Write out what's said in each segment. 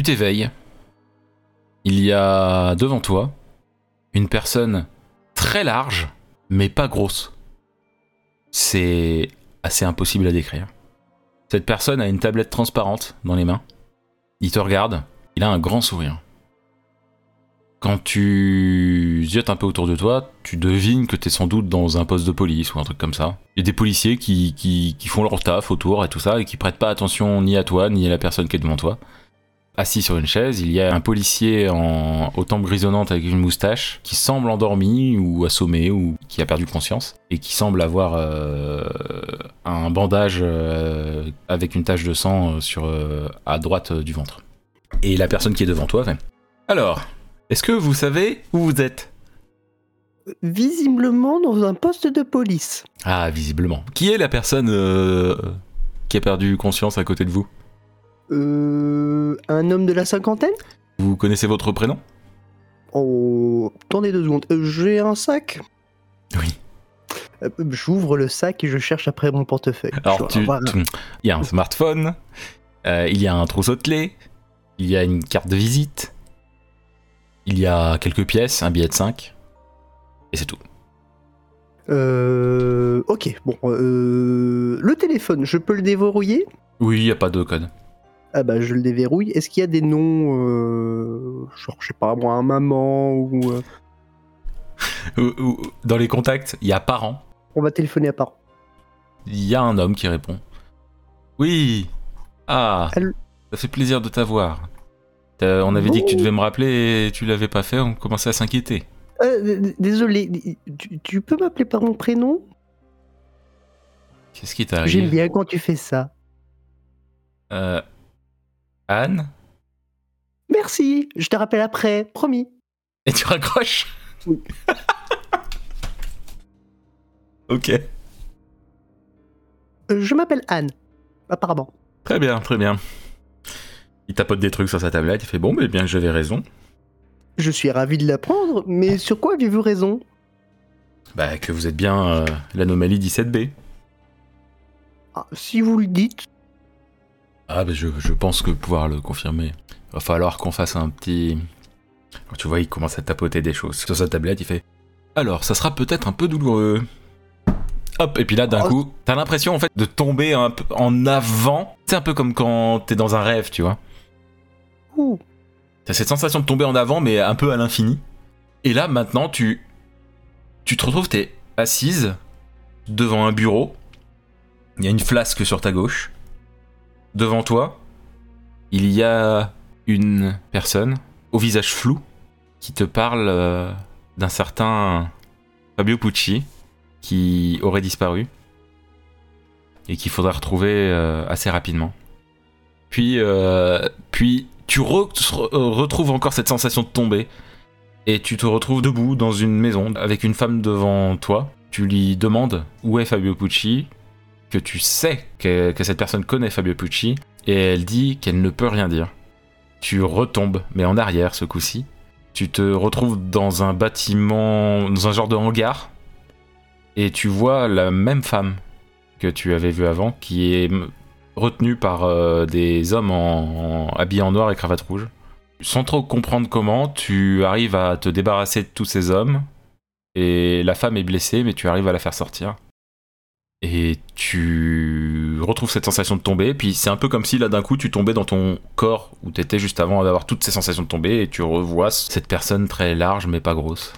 Tu t'éveilles. Il y a devant toi une personne très large, mais pas grosse. C'est assez impossible à décrire. Cette personne a une tablette transparente dans les mains. Il te regarde, il a un grand sourire. Quand tu ziotes un peu autour de toi, tu devines que tu es sans doute dans un poste de police ou un truc comme ça. Il y a des policiers qui, qui, qui font leur taf autour et tout ça et qui prêtent pas attention ni à toi ni à la personne qui est devant toi. Assis sur une chaise, il y a un policier en, aux tempes grisonnantes avec une moustache qui semble endormi ou assommé ou qui a perdu conscience et qui semble avoir euh, un bandage euh, avec une tache de sang euh, sur, euh, à droite du ventre. Et la personne qui est devant toi fait Alors, est-ce que vous savez où vous êtes? Visiblement dans un poste de police. Ah, visiblement. Qui est la personne qui a perdu conscience à côté de vous? Euh, un homme de la cinquantaine? Vous connaissez votre prénom? Oh, attendez deux secondes. Euh, J'ai un sac? Oui. Euh, J'ouvre le sac et je cherche après mon portefeuille. Alors, tu, voilà. tu- il y a un smartphone, euh, il y a un trousseau de clés, il y a une carte de visite, il y a quelques pièces, un billet de 5, et c'est tout. Euh, ok, bon. euh, le téléphone, je peux le déverrouiller? Oui, il n'y a pas de code. Ah bah je le déverrouille. Est-ce qu'il y a des noms, euh, genre je sais pas moi, un maman ou euh, Ou- Dans les contacts, il y a parents, on va téléphoner à part. il y a un homme qui répond. Oui Ah Allô Ça fait plaisir de t'avoir. On avait dit que tu devais me rappeler et tu l'avais pas fait, on commençait à s'inquiéter. Euh, désolé, tu, tu peux m'appeler par mon prénom? Qu'est-ce qui t'arrive? J'aime bien quand tu fais ça. Euh, Anne Merci, je te rappelle après, promis. Et tu raccroches? Oui. ok. Euh, je m'appelle Anne, apparemment. Très bien, très bien. Il tapote des trucs sur sa tablette, il fait bon, mais bien que j'avais raison. Je suis ravi de l'apprendre, mais sur quoi avez-vous raison? Bah, que vous êtes bien euh, l'anomalie 17B. Ah, Si vous le dites, Ah, bah, je, je pense que pouvoir le confirmer. Va falloir qu'on fasse un petit. Quand tu vois, il commence à tapoter des choses sur sa tablette, il fait Alors, ça sera peut-être un peu douloureux. Hop, et puis là, d'un Oh. coup, t'as l'impression en fait de tomber un peu en avant. C'est un peu comme quand t'es dans un rêve, tu vois. ouh, T'as cette sensation de tomber en avant, mais un peu à l'infini. Et là, maintenant, tu. Tu te retrouves, t'es assise devant un bureau. Il y a une flasque sur ta gauche. Devant toi, il y a une personne au visage flou qui te parle euh, d'un certain Fabio Pucci qui aurait disparu et qu'il faudra retrouver euh, assez rapidement. Puis, euh, puis tu re- re- retrouves encore cette sensation de tomber et tu te retrouves debout dans une maison avec une femme devant toi. Tu lui demandes où est Fabio Pucci, que tu sais que, cette personne connaît Fabio Pucci et elle dit qu'elle ne peut rien dire. Tu retombes, mais en arrière ce coup-ci. Tu te retrouves dans un bâtiment, dans un genre de hangar et tu vois la même femme que tu avais vue avant qui est retenu par euh, des hommes en, en- habillés en noir et cravate rouge. Sans trop comprendre comment, tu arrives à te débarrasser de tous ces hommes. Et la femme est blessée, mais tu arrives à la faire sortir. Et tu retrouves cette sensation de tomber. Puis c'est un peu comme si là d'un coup tu tombais dans ton corps où t'étais juste avant d'avoir toutes ces sensations de tomber. Et tu revois cette personne très large mais pas grosse.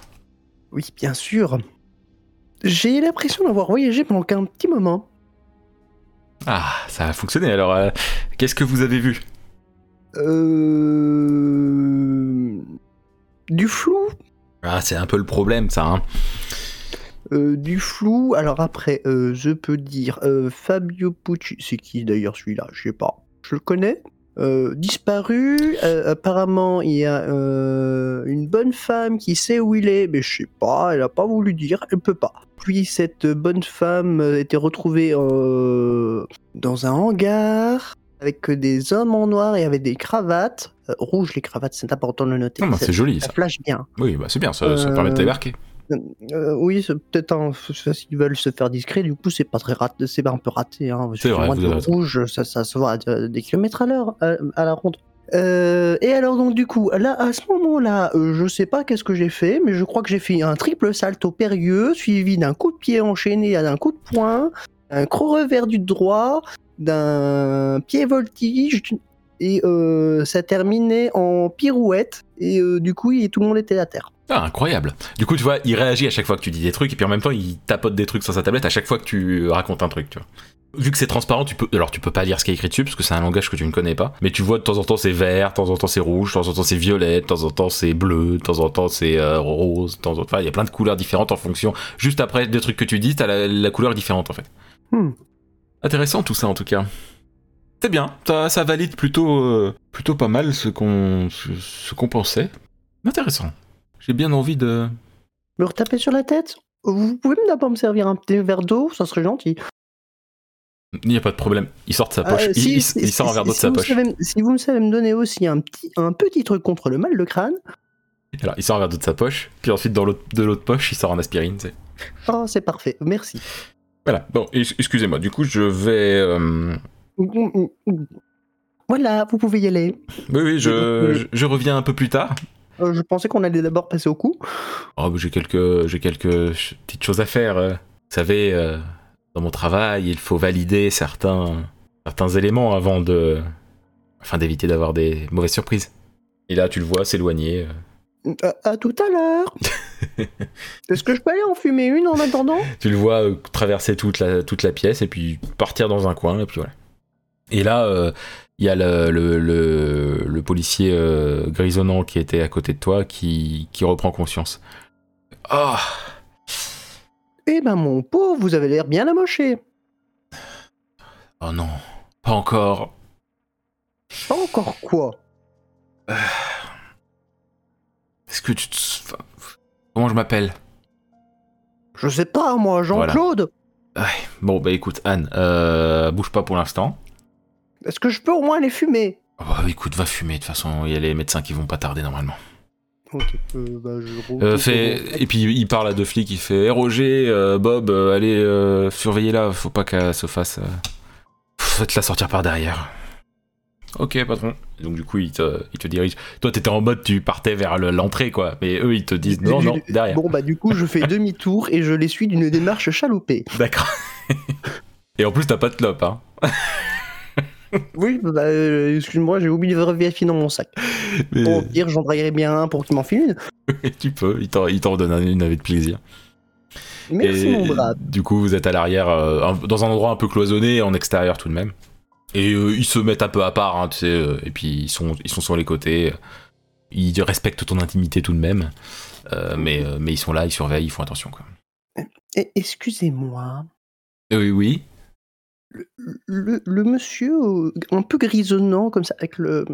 oui, bien sûr. J'ai l'impression d'avoir voyagé pendant un petit moment. Ah, ça a fonctionné. Alors, euh, qu'est-ce que vous avez vu? Euh... Du flou? Ah, c'est un peu le problème ça. Hein. Euh, du flou. Alors après, euh, je peux dire euh, Fabio Pucci. C'est qui d'ailleurs celui-là? Je sais pas. Je le connais. Disparu. Apparemment, il y a une bonne femme qui sait où il est, mais je sais pas. Elle a pas voulu dire. Elle peut pas. Puis cette bonne femme était retrouvée dans un hangar avec des hommes en noir et avec des cravates Euh, rouges. Les cravates, c'est important de le noter. Non, bah, Ça- c'est joli ça ça. flash bien. Oui, bah c'est bien, ça, ça permet de débarquer. Euh, oui, c'est peut-être un. S'ils veulent se faire discret, du coup, c'est pas très raté. C'est un peu raté. Hein. C'est vrai, vous avez rouge, ça, ça se voit à de- des kilomètres à l'heure, à, à la ronde. Euh, et alors donc du coup, là à ce moment-là, euh, je sais pas qu'est-ce que j'ai fait, mais je crois que j'ai fait un triple salto périlleux suivi d'un coup de pied enchaîné à d'un coup de poing, un croc revers du droit, d'un pied voltige et euh, ça terminait en pirouette et du coup tout le monde était à terre. Ah, incroyable. Du coup, tu vois, il réagit à chaque fois que tu dis des trucs, et puis en même temps, il tapote des trucs sur sa tablette à chaque fois que tu racontes un truc, tu vois. Vu que c'est transparent, tu peux, alors tu peux pas lire ce qui est écrit dessus parce que c'est un langage que tu ne connais pas. Mais tu vois de temps en temps c'est vert, de temps en temps c'est rouge, de temps en temps c'est violet, de temps en temps c'est bleu, de temps en temps c'est euh, rose, de temps en temps, enfin, il y a plein de couleurs différentes en fonction. Juste après des trucs que tu dis, t'as la, la couleur différente en fait. Hmm. Intéressant tout ça en tout cas. C'est bien, ça, ça valide plutôt, euh, plutôt pas mal ce qu'on, ce, ce qu'on pensait. Intéressant. J'ai bien envie de, Me retaper sur la tête Vous pouvez d'abord me servir un petit verre d'eau, ça serait gentil. Il n'y a pas de problème. Il sort de sa poche. Euh, il, si- il- si- il sort un si- verre d'eau de sa poche. savez- si vous me savez me donner aussi un petit, un petit truc contre le mal de crâne, Alors, il sort un verre d'eau de sa poche. Puis ensuite, dans l'autre, de l'autre poche, il sort un aspirine. oh c'est parfait, merci. Voilà. Bon, ex- excusez-moi. Du coup, je vais. euh, Voilà, vous pouvez y aller. Oui, oui, je, je, je reviens un peu plus tard. Euh, je pensais qu'on allait d'abord passer au coup. Oh, j'ai quelques, j'ai quelques petites choses à faire. euh. Vous savez, euh, dans mon travail, il faut valider certains, certains éléments avant de, afin d'éviter d'avoir des mauvaises surprises. Et là, tu le vois s'éloigner. À, à tout à l'heure. Est-ce que je peux aller en fumer une en attendant? Tu le vois traverser toute la, toute la pièce et puis partir dans un coin, et puis voilà. Et là, euh, il y a le, le, le- le policier euh, grisonnant qui était à côté de toi qui, qui reprend conscience. Oh Eh ben mon pauvre, vous avez l'air bien amoché. Oh non, pas encore. Pas encore quoi? Est-ce que tu te... enfin, Comment je m'appelle? Je sais pas moi, Jean-Claude. Bon, bah écoute, Anne, euh, bouge pas pour l'instant. Est-ce que je peux au moins les fumer? Oh, bah, écoute, va fumer, de toute façon, il y a les médecins qui vont pas tarder normalement. Ok, euh, bah je Euh, fait... Et puis il parle à deux flics, il fait Eh, Roger, euh, Bob, euh, allez euh, surveiller là, faut pas qu'elle se fasse. Euh... Faites-la sortir par derrière. Ok, patron. Donc du coup, il te, il te dirige. Toi, t'étais en mode, tu partais vers le- l'entrée, quoi. Mais eux, ils te disent non, non, derrière. Bon bah du coup je fais demi-tour et je les suis d'une démarche chaloupée. D'accord. Et en plus, t'as pas de clope, hein. Oui, bah euh, excuse-moi, j'ai oublié de vérifier dans mon sac. Mais Au pire, j'en bien un pour qu'il m'en file une. tu peux, il t'en, il t'en donne une avec plaisir. Merci Et- mon brave. Du coup, vous êtes à l'arrière, euh, dans un endroit un peu cloisonné, en extérieur tout de même. Et euh, ils se mettent un peu à part, hein, tu sais, et puis ils sont, ils sont sur les côtés. Ils respectent ton intimité tout de même, mais, mais ils sont là, ils surveillent, ils font attention. Quoi. Excusez-moi, Oui, oui. Le, le monsieur euh, un peu grisonnant comme ça, avec le...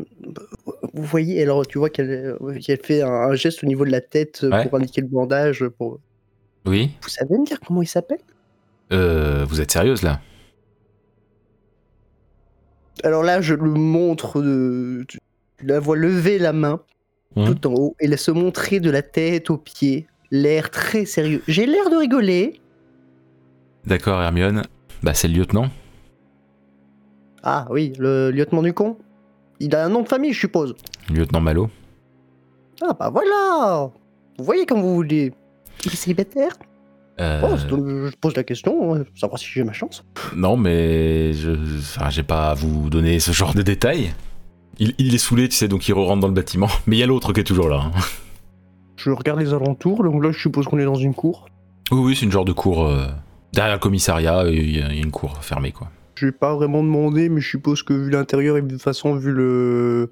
Vous voyez, alors tu vois qu'elle euh, qu'elle fait un, un geste au niveau de la tête euh, Ouais. pour indiquer le bandage. Pour... Oui. Vous savez me dire comment il s'appelle? Euh, vous êtes sérieuse là? Alors là, je le montre, de... tu la vois lever la main Mhm. tout en haut et la se montrer de la tête aux pieds, l'air très sérieux. J'ai l'air de rigoler. D'accord, Hermione. Bah, c'est le lieutenant. Ah oui, le lieutenant du con. Il a un nom de famille, je suppose. Lieutenant Malo. Ah bah voilà Vous voyez comme vous voulez. Il est célibataire? Euh, Oh, Je pose la question, euh, savoir si j'ai ma chance. non, mais je, enfin, j'ai pas à vous donner ce genre de détails. Il, il est saoulé, tu sais, donc il re-rentre dans le bâtiment. Mais il y a l'autre qui est toujours là. hein. Je regarde les alentours, donc là je suppose qu'on est dans une cour. Oui, oui, c'est une genre de cour euh, derrière le commissariat. y, il y a une cour fermée, quoi. J'ai pas vraiment demandé, mais je suppose que vu l'intérieur et de toute façon vu le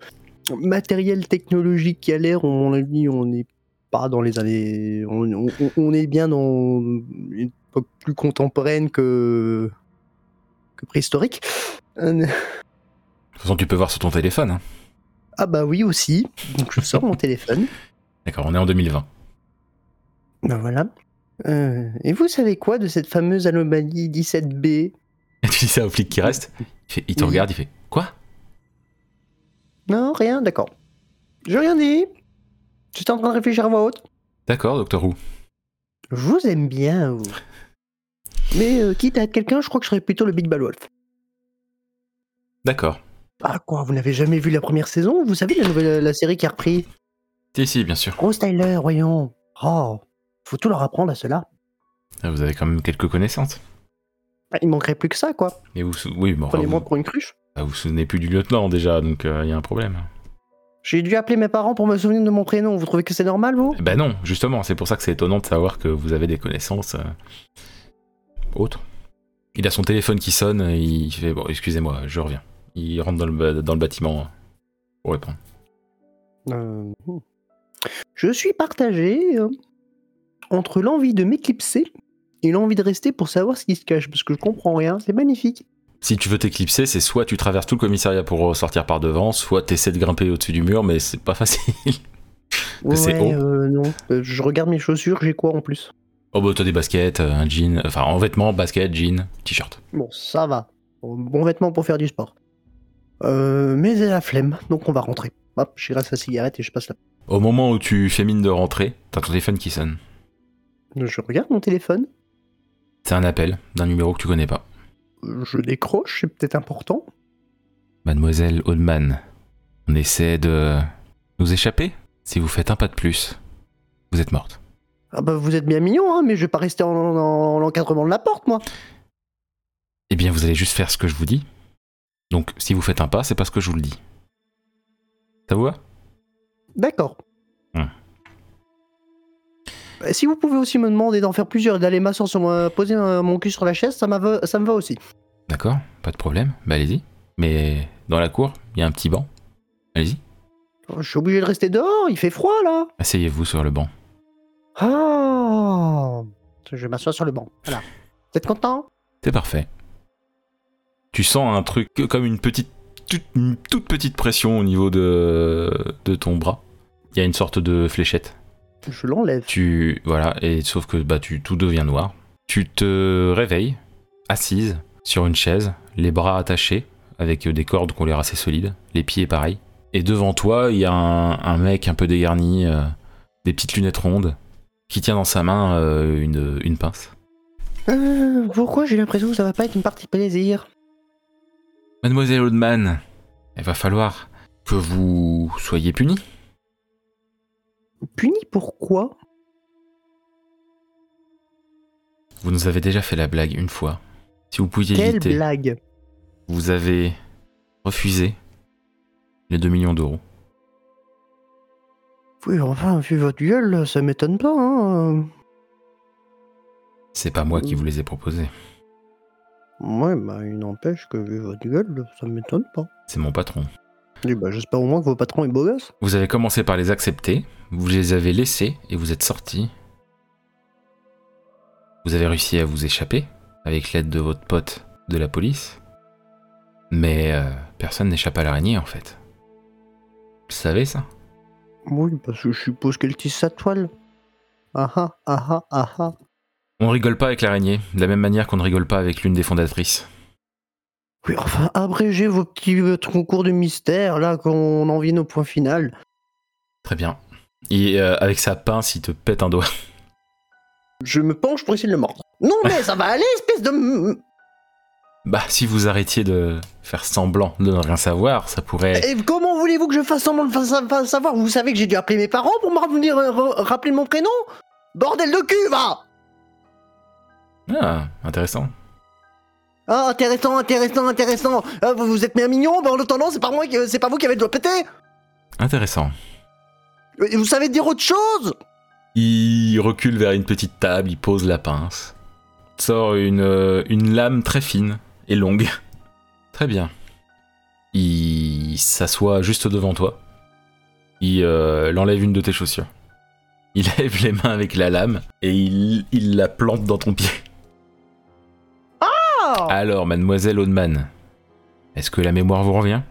matériel technologique qui a l'air, à mon avis, on n'est pas dans les années. On, on- on est bien dans une époque plus contemporaine que, que préhistorique. Euh, De toute façon, tu peux voir sur ton téléphone. hein. Ah bah oui aussi. Donc je sors mon téléphone. D'accord, on est en 2020. Ben voilà. Euh, et vous savez quoi de cette fameuse anomalie 17B Et tu dis ça au flic qui reste. Il, fait- il te Oui. regarde, il fait Quoi? Non, rien, d'accord. J'ai rien dit. J'étais en train de réfléchir à voix haute. D'accord, docteur Who. Je vous aime bien, vous. Mais euh, quitte à être quelqu'un, je crois que je serais plutôt le Big Bad Wolf. D'accord. Ah quoi, vous n'avez jamais vu la première saison? Vous savez la nouvelle la série qui a repris? Si, si, bien sûr. Rose Tyler, voyons. Oh, faut tout leur apprendre à cela. Ah, Vous avez quand même quelques connaissances. Ah, Il manquerait plus que ça, quoi. Mais vous, oui, bon, Prenez-moi vous, pour une cruche. ah, vous vous souvenez plus du lieutenant déjà, donc il y a un problème. J'ai dû appeler mes parents pour me souvenir de mon prénom. Vous trouvez que c'est normal, vous? Eh Ben non, justement, c'est pour ça que c'est étonnant de savoir que vous avez des connaissances euh, autres. Il a son téléphone qui sonne, et il fait bon, excusez-moi, je reviens. Il rentre dans le, ba- dans le bâtiment euh, pour répondre. Euh, Je suis partagé euh, entre l'envie de m'éclipser et l'envie de rester pour savoir ce qui se cache, parce que je comprends rien. C'est magnifique. Si tu veux t'éclipser, c'est soit tu traverses tout le commissariat pour ressortir par devant, soit t'essaies de grimper au-dessus du mur, mais c'est pas facile. Ouais, haut. euh, non. Euh, je regarde mes chaussures, j'ai quoi en plus? Oh bah t'as des baskets, euh, un jean, enfin en vêtements, basket, jean, t-shirt. Bon, ça va. Bon vêtement pour faire du sport. Euh, mais j'ai la flemme, donc on va rentrer. Hop, je reste la cigarette et je passe là. Au moment où tu fais mine de rentrer, t'as ton téléphone qui sonne. Je regarde mon téléphone, C'est un appel d'un numéro que tu connais pas. je décroche, c'est peut-être important. Mademoiselle Oldman, on essaie de nous échapper Si vous faites un pas de plus, vous êtes morte. Ah bah vous êtes bien mignon, hein, mais je vais pas rester en, en- en l'encadrement de la porte, moi. Eh bien, vous allez juste faire ce que je vous dis. Donc, si vous faites un pas, c'est parce que je vous le dis. Ça vous va? D'accord. Hmm. Si vous pouvez aussi me demander d'en faire plusieurs et d'aller m'asseoir sur mon, poser mon cul sur la chaise, ça, ça me va aussi. D'accord, pas de problème. Bah, allez-y. Mais dans la cour, il y a un petit banc. Allez-y. Je suis obligé de rester dehors, il fait froid là. Asseyez-vous sur le banc. Ah Je m'assois sur le banc. Voilà. Vous êtes content? C'est parfait. Tu sens un truc comme une petite, toute, une toute petite pression au niveau de, de ton bras. Il y a une sorte de fléchette. Je l'enlève. Tu voilà et sauf que bah tu tout devient noir. Tu te réveilles assise sur une chaise, les bras attachés avec des cordes qui ont l'air assez solides, les pieds pareil. Et devant toi, il y a un, un mec un peu dégarni, euh, des petites lunettes rondes, qui tient dans sa main euh, une, une pince. Euh, pourquoi j'ai l'impression que ça va pas être une partie plaisir? Mademoiselle Oldman, il va falloir que vous soyez punie. Puni pourquoi Vous nous avez déjà fait la blague une fois. Si vous pouviez Quelle éviter, blague? Vous avez refusé les 2 millions d'euros. Oui, enfin, vu votre gueule, ça m'étonne pas, hein. C'est pas moi qui vous les ai proposés. Ouais, bah, il n'empêche que vu votre gueule, ça m'étonne pas. C'est mon patron. Bah, j'espère au moins que vos patrons est beau gosse. Vous avez commencé par les accepter, vous les avez laissés et vous êtes sortis. Vous avez réussi à vous échapper avec l'aide de votre pote de la police. Mais euh, personne n'échappe à l'araignée en fait. Vous savez ça? Oui, parce que je suppose qu'elle tisse sa toile. Ah ah, ah ah, ah ah. On rigole pas avec l'araignée, de la même manière qu'on ne rigole pas avec l'une des fondatrices. Oui, enfin, abrégez vos petits concours de mystère, là, qu'on en vienne au point final. Très bien. Et euh, avec sa pince, il te pète un doigt. Je me penche pour essayer de le mordre. Non, mais ça va aller, espèce de... Bah, si vous arrêtiez de faire semblant de ne rien savoir, ça pourrait. Et comment voulez-vous que je fasse semblant de fa- sa- fa- savoir? Vous savez que j'ai dû appeler mes parents pour me revenir euh, rappeler mon prénom? Bordel de cul, va Ah, intéressant. Ah, intéressant, intéressant, intéressant. Ah, vous, vous êtes bien mignon, mais en attendant, c'est pas moi, qui- c'est pas vous qui avez le doigt pété. Intéressant. Et Vous savez dire autre chose? Il recule vers une petite table, il pose la pince. Sort une, euh, une lame très fine et longue. Très bien. Il s'assoit juste devant toi. Il, euh, il enlève une de tes chaussures. Il lève les mains avec la lame et il, il la plante dans ton pied. Alors, mademoiselle Oldman, est-ce que la mémoire vous revient?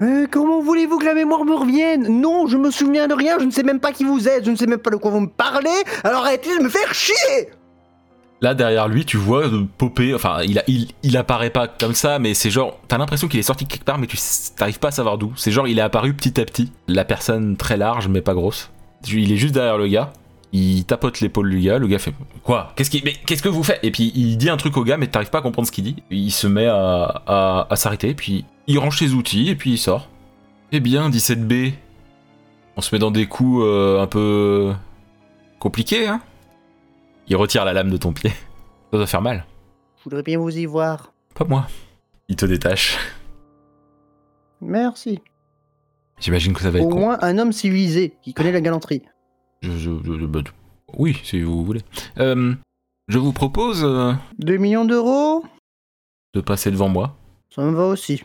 Euh, Comment voulez-vous que la mémoire me revienne? Non, je me souviens de rien, je ne sais même pas qui vous êtes, je ne sais même pas de quoi vous me parlez, alors arrêtez de me faire chier Là derrière lui, tu vois euh, popper. Enfin, il, a- il, il apparaît pas comme ça, mais c'est genre. T'as l'impression qu'il est sorti quelque part, mais tu t'arrives pas à savoir d'où. C'est genre, il est apparu petit à petit. La personne très large, mais pas grosse. Il est juste derrière le gars. Il tapote l'épaule du gars, le gars fait Quoi? Qu'est-ce qui... Mais qu'est-ce que vous faites? Et puis il dit un truc au gars, mais t'arrives pas à comprendre ce qu'il dit. Il se met à, à, à s'arrêter, puis il range ses outils, et puis il sort. Eh bien, 17B, on se met dans des coups euh, un peu compliqués, hein Il retire la lame de ton pied. Ça doit faire mal. Je voudrais bien vous y voir. Pas moi. Il te détache. Merci. J'imagine que ça va être Au con. moins un homme civilisé qui connaît la galanterie. Je- je- je- bah, oui, si vous voulez. Euh, je vous propose euh, 2 millions d'euros de passer devant moi. Ça me va aussi.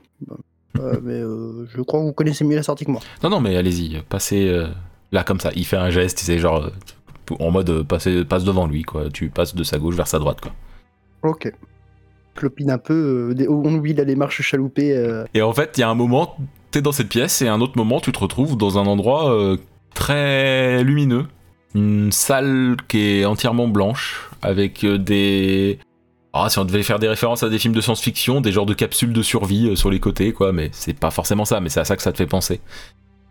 Euh, mais euh, je crois que vous connaissez mieux la sortie que moi. Non, non, mais allez-y, passez euh, là comme ça. Il fait un geste, c'est genre euh, en mode passer, passe devant lui, quoi. Tu passes de sa gauche vers sa droite, quoi. Ok. Clopine un peu, euh, on oublie la démarche chaloupée. euh. Et en fait, il y a un moment, t'es dans cette pièce, et un autre moment, tu te retrouves dans un endroit euh, très lumineux. Une salle qui est entièrement blanche, avec euh, des... Ah, si on devait faire des références à des films de science-fiction, des genres de capsules de survie euh, sur les côtés, quoi, mais c'est pas forcément ça, mais c'est à ça que ça te fait penser.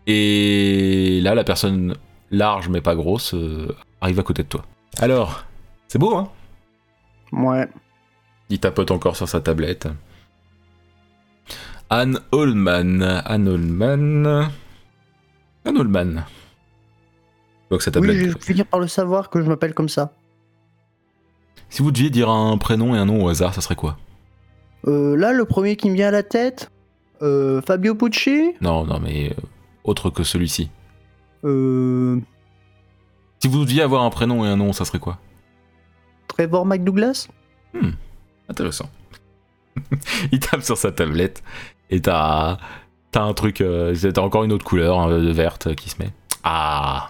Et là, la personne large, mais pas grosse, euh, arrive à côté de toi. Alors, c'est beau, hein? Ouais. il tapote encore sur sa tablette. Anne Holman. Anne Holman. Anne Holman. Je vois que sa Oui, tablette. je vais finir par le savoir que je m'appelle comme ça. Si vous deviez dire un prénom et un nom au hasard, ça serait quoi? Euh, là, le premier qui me vient à la tête, euh, Fabio Pucci. Non, non, mais euh, autre que celui-ci. Euh, Si vous deviez avoir un prénom et un nom, ça serait quoi? Trevor McDouglas? Intéressant. il tape sur sa tablette et t'as t'as un truc, euh, t'as encore une autre couleur hein, de verte qui se met. Ah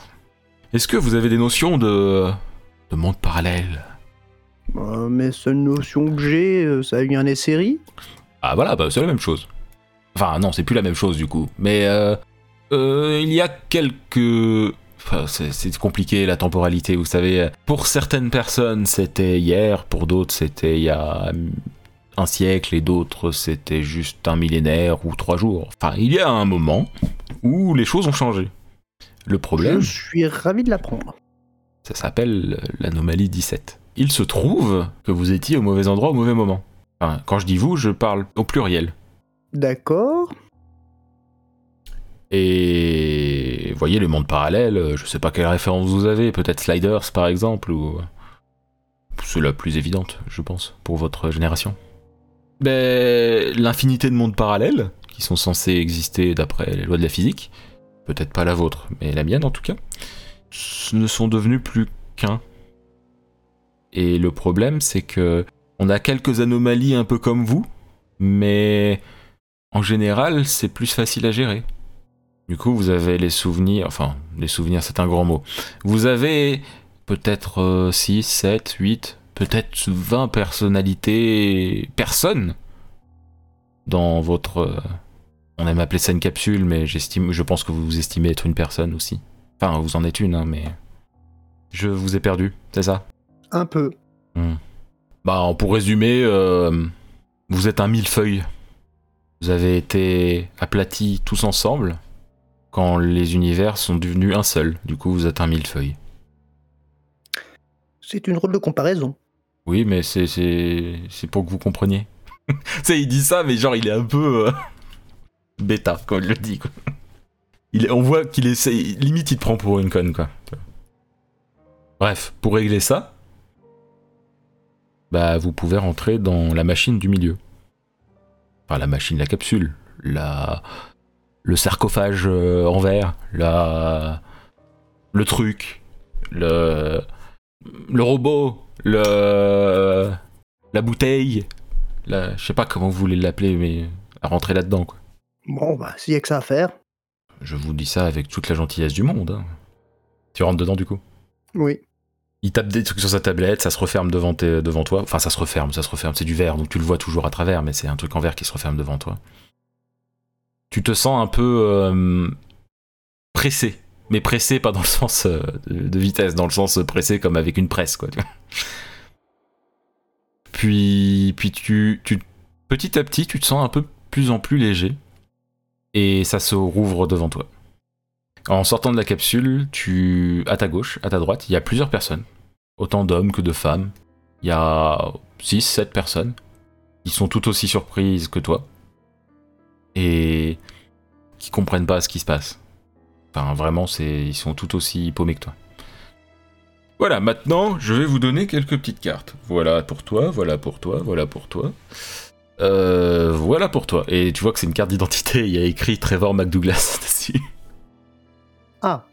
Est-ce que vous avez des notions de de monde parallèle? Euh, mais seule notion que j'ai, euh, ça a eu un essai Ah voilà, bah, c'est la même chose. Enfin non, c'est plus la même chose du coup. Mais euh, euh, il y a quelques... Enfin, c'est c'est compliqué la temporalité, vous savez. Pour certaines personnes, c'était hier, pour d'autres, c'était il y a un siècle, et d'autres, c'était juste un millénaire ou trois jours. Enfin, il y a un moment où les choses ont changé. Le problème, Je suis ravi de l'apprendre. ça s'appelle l'anomalie 17. Il se trouve que vous étiez au mauvais endroit au mauvais moment. Enfin, quand je dis vous, je parle au pluriel. D'accord. Et voyez le monde parallèle, je sais pas quelle référence vous avez, peut-être Sliders par exemple, ou. C'est la plus évidente, je pense, pour votre génération. Ben, l'infinité de mondes parallèles, qui sont censés exister d'après les lois de la physique, peut-être pas la vôtre, mais la mienne en tout cas, ne sont devenus plus qu'un. Et le problème, c'est que on a quelques anomalies un peu comme vous, mais en général, c'est plus facile à gérer. Du coup, vous avez les souvenirs, enfin, les souvenirs, c'est un grand mot. Vous avez peut-être euh, 6, 7, 8, peut-être 20 personnalités, personnes dans votre. On aime appeler ça une capsule, mais j'estime, je pense que vous vous estimez être une personne aussi. Enfin, vous en êtes une, hein, mais. Je vous ai perdu, c'est ça? Un peu. Bah, pour résumer, euh, vous êtes un millefeuille. Vous avez été aplatis tous ensemble quand les univers sont devenus un seul. Du coup, vous êtes un millefeuille. C'est une drôle de comparaison. Oui, mais c'est c'est c'est pour que vous compreniez. tu sais, il dit ça, mais genre il est un peu euh, bêta quand il le dit. On voit qu'il essaie, limite il te prend pour une conne quoi. Bref, pour régler ça, bah vous pouvez rentrer dans la machine du milieu. Enfin la machine, la capsule, la le sarcophage euh, en verre, le truc, le le robot, le la bouteille, la, je sais pas comment vous voulez l'appeler, mais à rentrer là-dedans quoi. Bon, bah, s'il y a que ça à faire. Je vous dis ça avec toute la gentillesse du monde. hein. Tu rentres dedans du coup? Oui. Il tape des trucs sur sa tablette, ça se referme devant, toi. Enfin, ça se referme, ça se referme. C'est du verre, donc tu le vois toujours à travers, mais c'est un truc en verre qui se referme devant toi. Tu te sens un peu euh, pressé, mais pressé pas dans le sens euh, de, de vitesse, dans le sens pressé comme avec une presse, quoi. tu vois. Puis, puis tu, tu, petit à petit, tu te sens un peu plus en plus léger, et ça se rouvre devant toi. En sortant de la capsule, tu à ta gauche, à ta droite, il y a plusieurs personnes, autant d'hommes que de femmes. Il y a 6 7 personnes qui sont tout aussi surprises que toi et qui comprennent pas ce qui se passe. Enfin, vraiment, c'est ils sont tout aussi paumés que toi. Voilà, maintenant, je vais vous donner quelques petites cartes. Voilà pour toi, voilà pour toi, voilà pour toi. Euh, voilà pour toi. Et tu vois que c'est une carte d'identité, il y a écrit Trevor McDouglas dessus. Ah,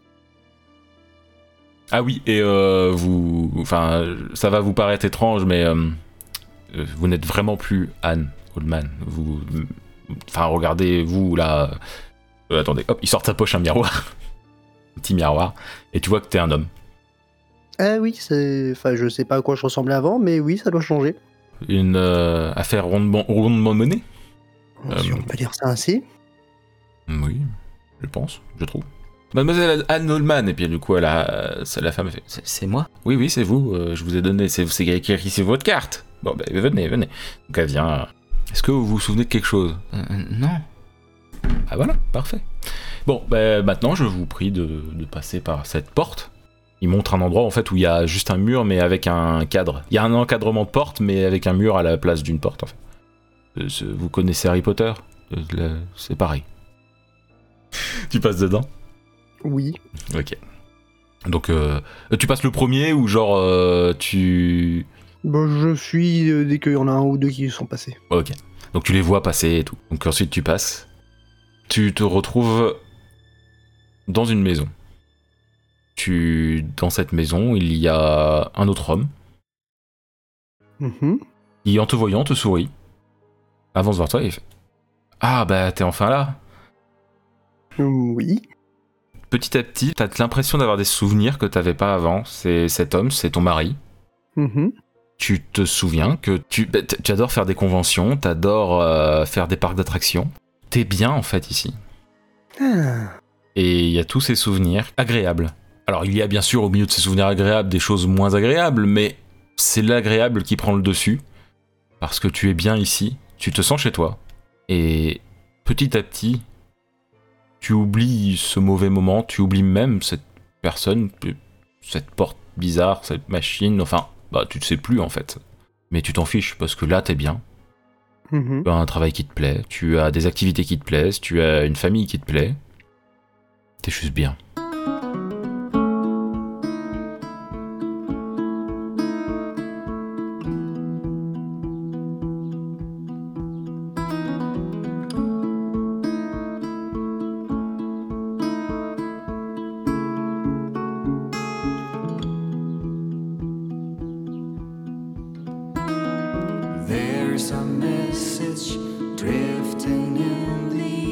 Ah oui, et euh, vous. Enfin, ça va vous paraître étrange, mais euh, vous n'êtes vraiment plus Anne Oldman. Vous. Enfin, regardez, vous là. Attendez, hop, il sort de sa poche un miroir. un petit miroir. Et tu vois que t'es un homme. ah oui, c'est. Enfin, je sais pas à quoi je ressemblais avant, mais oui, ça doit changer. Une euh, affaire rondement, rondement menée Si Euh, on peut dire ça ainsi. Oui, je pense, je trouve. Mademoiselle Anne Oldman, et puis du coup, elle a, la femme a fait C'est c'est moi Oui, oui, c'est vous, euh, je vous ai donné, c'est c'est écrit sur votre carte. Bon, ben venez, venez. Donc elle vient. euh, Est-ce que vous vous souvenez de quelque chose? Euh, Non. Ah voilà, parfait. Bon, ben maintenant, je vous prie de, de passer par cette porte. Il montre un endroit en fait où il y a juste un mur, mais avec un cadre. Il y a un encadrement de porte, mais avec un mur à la place d'une porte en fait. Euh, Vous connaissez Harry Potter? Euh, C'est pareil. tu passes dedans? Oui. Ok. Donc, euh, tu passes le premier ou genre euh, tu. Bon, je suis euh, dès qu'il y en a un ou deux qui sont passés. Ok. Donc tu les vois passer et tout. Donc ensuite tu passes. Tu te retrouves dans une maison. Tu dans cette maison il y a un autre homme Mhm. qui en te voyant te sourit, avance vers toi et fait ah bah t'es enfin là. Oui. Petit à petit t'as l'impression d'avoir des souvenirs que t'avais pas avant. C'est cet homme, c'est ton mari. Mhm. tu te souviens que tu, bah, tu adores faire des conventions, t'adores euh, faire des parcs d'attractions. T'es bien en fait ici. Ah. Et il y a tous ces souvenirs agréables. Alors il y a bien sûr au milieu de ces souvenirs agréables des choses moins agréables, mais c'est l'agréable qui prend le dessus. Parce que tu es bien ici, tu te sens chez toi. Et petit à petit, tu oublies ce mauvais moment, tu oublies même cette personne, cette porte bizarre, cette machine, enfin, bah tu ne sais plus en fait. Mais tu t'en fiches parce que là t'es bien, Mhm. tu as un travail qui te plaît, tu as des activités qui te plaisent, tu as une famille qui te plaît. T'es juste bien. There's a message drifting in the